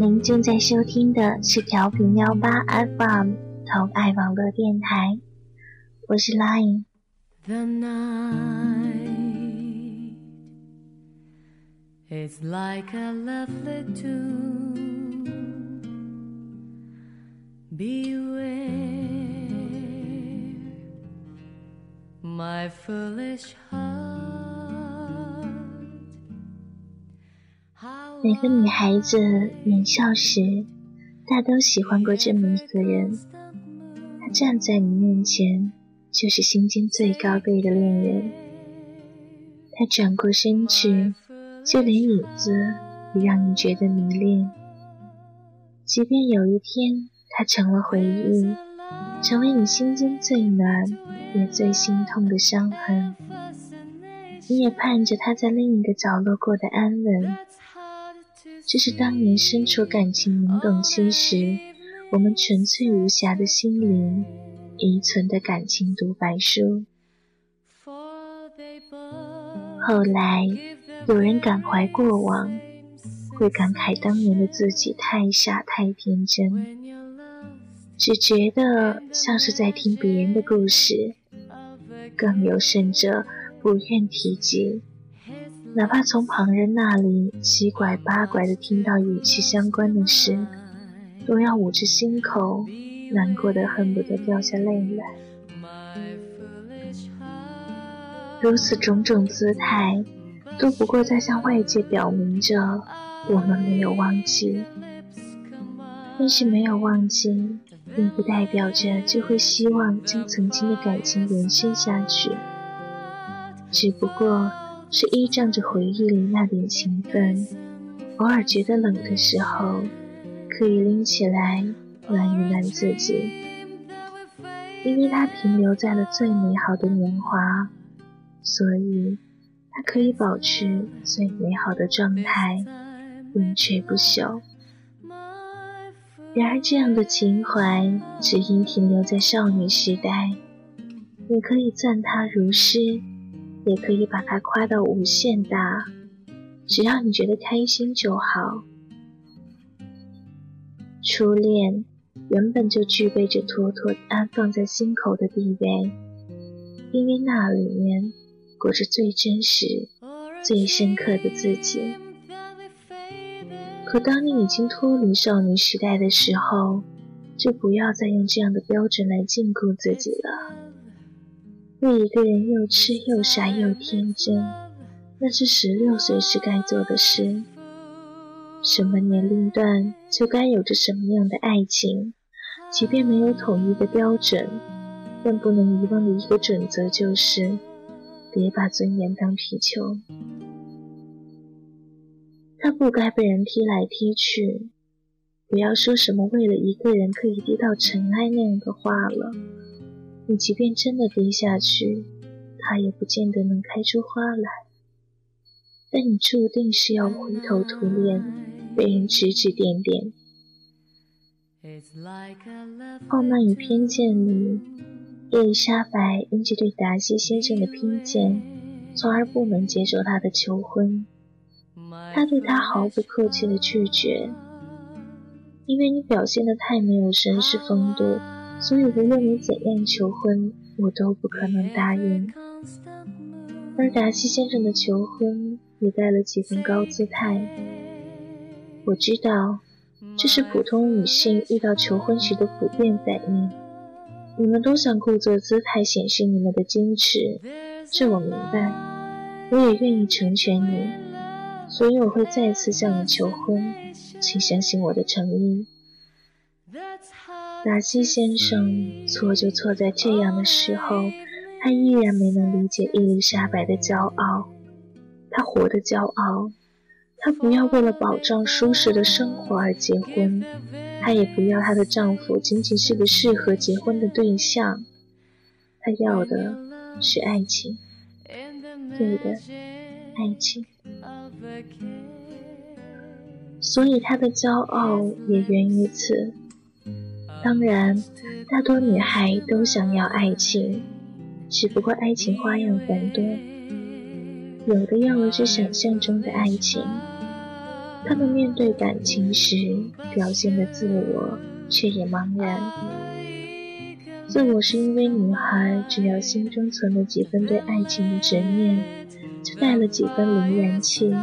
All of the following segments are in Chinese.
您正在收听的是调频幺八 FM 同爱网络电台，我是 Line。The night is like a lovely tune. Beware, my foolish heart. 每个女孩子年少时，大都喜欢过这么一个人。他站在你面前，就是心间最高贵的恋人。他转过身去，就连影子也让你觉得迷恋。即便有一天他成了回忆，成为你心间最暖也最心痛的伤痕，你也盼着他在另一个角落过得安稳。这是当年身处感情懵懂期时，我们纯粹无瑕的心灵遗存的感情独白书。后来有人感怀过往，会感慨当年的自己太傻太天真，只觉得像是在听别人的故事，更有甚者不愿提及。哪怕从旁人那里七拐八拐的听到与其相关的事，都要捂着心口，难过的恨不得掉下泪来。如此种种姿态，都不过在向外界表明着我们没有忘记。但是没有忘记，并不代表着就会希望将曾经的感情延续下去，只不过。是依仗着回忆里那点情分，偶尔觉得冷的时候，可以拎起来暖一暖自己。因为它停留在了最美好的年华，所以它可以保持最美好的状态，永垂不朽。然而，这样的情怀只因停留在少女时代，你可以赞它如诗。也可以把它夸到无限大，只要你觉得开心就好。初恋原本就具备着妥妥安放在心口的地位，因为那里面裹着最真实、最深刻的自己。可当你已经脱离少女时代的时候，就不要再用这样的标准来禁锢自己了。为一个人又痴又傻又天真，那是十六岁时该做的事。什么年龄段就该有着什么样的爱情，即便没有统一的标准，但不能遗忘的一个准则就是：别把尊严当皮球。他不该被人踢来踢去。不要说什么为了一个人可以低到尘埃那样的话了。你即便真的低下去，它也不见得能开出花来。但你注定是要灰头土脸，被人指指点点。《傲慢与偏见》里，伊丽莎白因着对达西先生的偏见，从而不能接受他的求婚。他对他毫不客气的拒绝，因为你表现的太没有绅士风度。所以，无论你怎样求婚，我都不可能答应。而达西先生的求婚也带了几分高姿态。我知道，这是普通女性遇到求婚时的普遍反应。你们都想故作姿态显示你们的矜持，这我明白。我也愿意成全你，所以我会再次向你求婚，请相信我的诚意。达西先生错就错在这样的时候，他依然没能理解伊丽莎白的骄傲。他活得骄傲，他不要为了保障舒适的生活而结婚，他也不要她的丈夫仅仅是个适合结婚的对象。他要的是爱情，对的，爱情。所以他的骄傲也源于此。当然，大多女孩都想要爱情，只不过爱情花样繁多。有的要的是想象中的爱情，他们面对感情时表现的自我，却也茫然。自我是因为女孩只要心中存了几分对爱情的执念，就带了几分凌然气，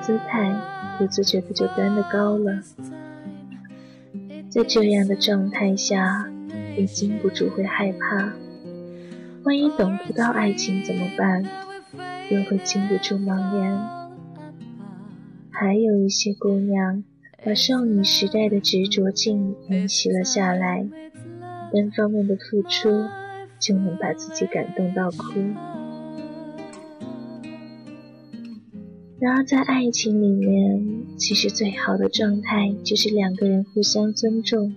姿态不自觉的就端得高了。在这样的状态下，也禁不住会害怕，万一等不到爱情怎么办？又会禁不住茫然。还有一些姑娘，把少女时代的执着劲延袭了下来，单方面的付出就能把自己感动到哭。然而，在爱情里面，其实最好的状态就是两个人互相尊重。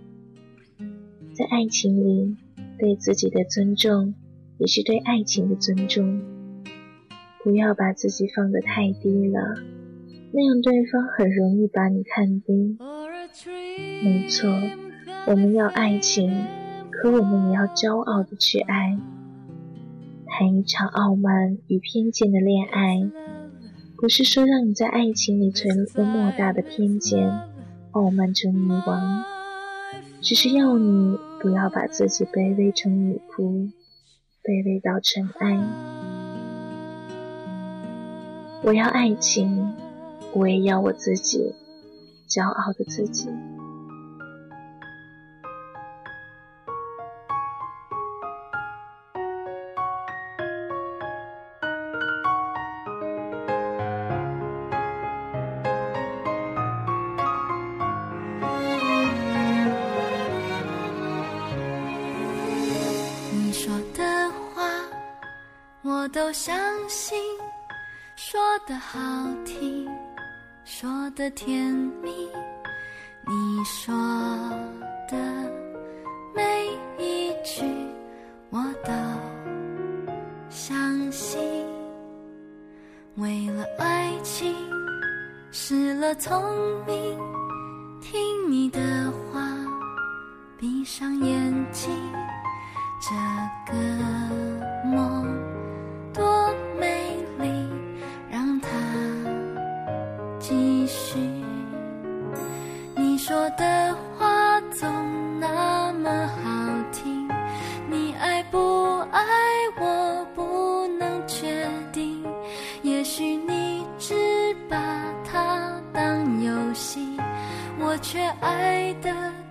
在爱情里，对自己的尊重，也是对爱情的尊重。不要把自己放得太低了。那样对方很容易把你看低。没错，我们要爱情，可我们也要骄傲的去爱。谈一场傲慢与偏见的恋爱，不是说让你在爱情里存一个莫大的偏见，傲慢成女王，只是要你不要把自己卑微成女仆，卑微到尘埃。我要爱情。我也要我自己，骄傲的自己。都相信，说的好听。说的甜蜜，你说的每一句我都相信。为了爱情失了聪明，听你的话，闭上眼睛，这个梦。爱的。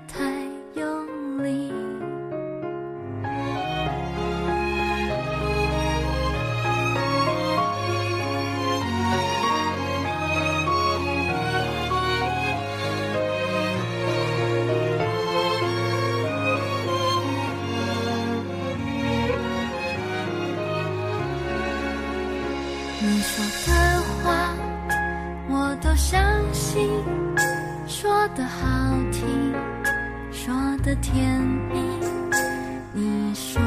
听说的甜蜜。你说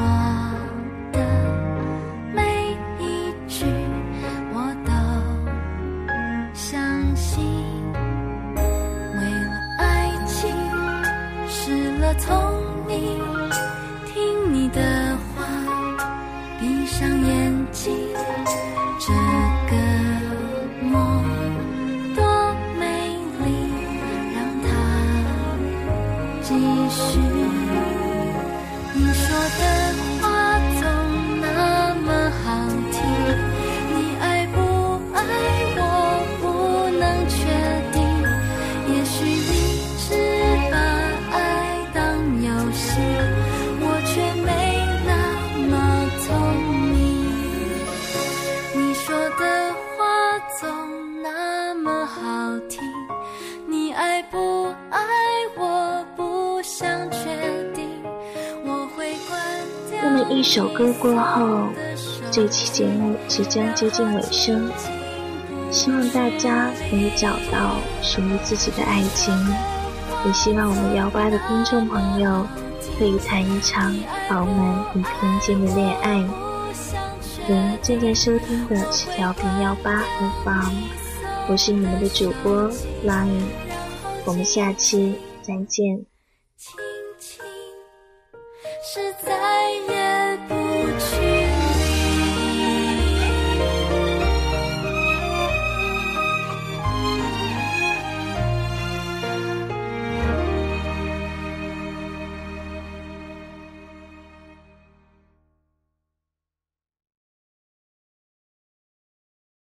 一首歌过后，这期节目即将接近尾声。希望大家可以找到属于自己的爱情，也希望我们幺八的听众朋友可以谈一场饱满与平静的恋爱。您正在收听的是调频幺八 FM，我是你们的主播 Line，我们下期再见。是在。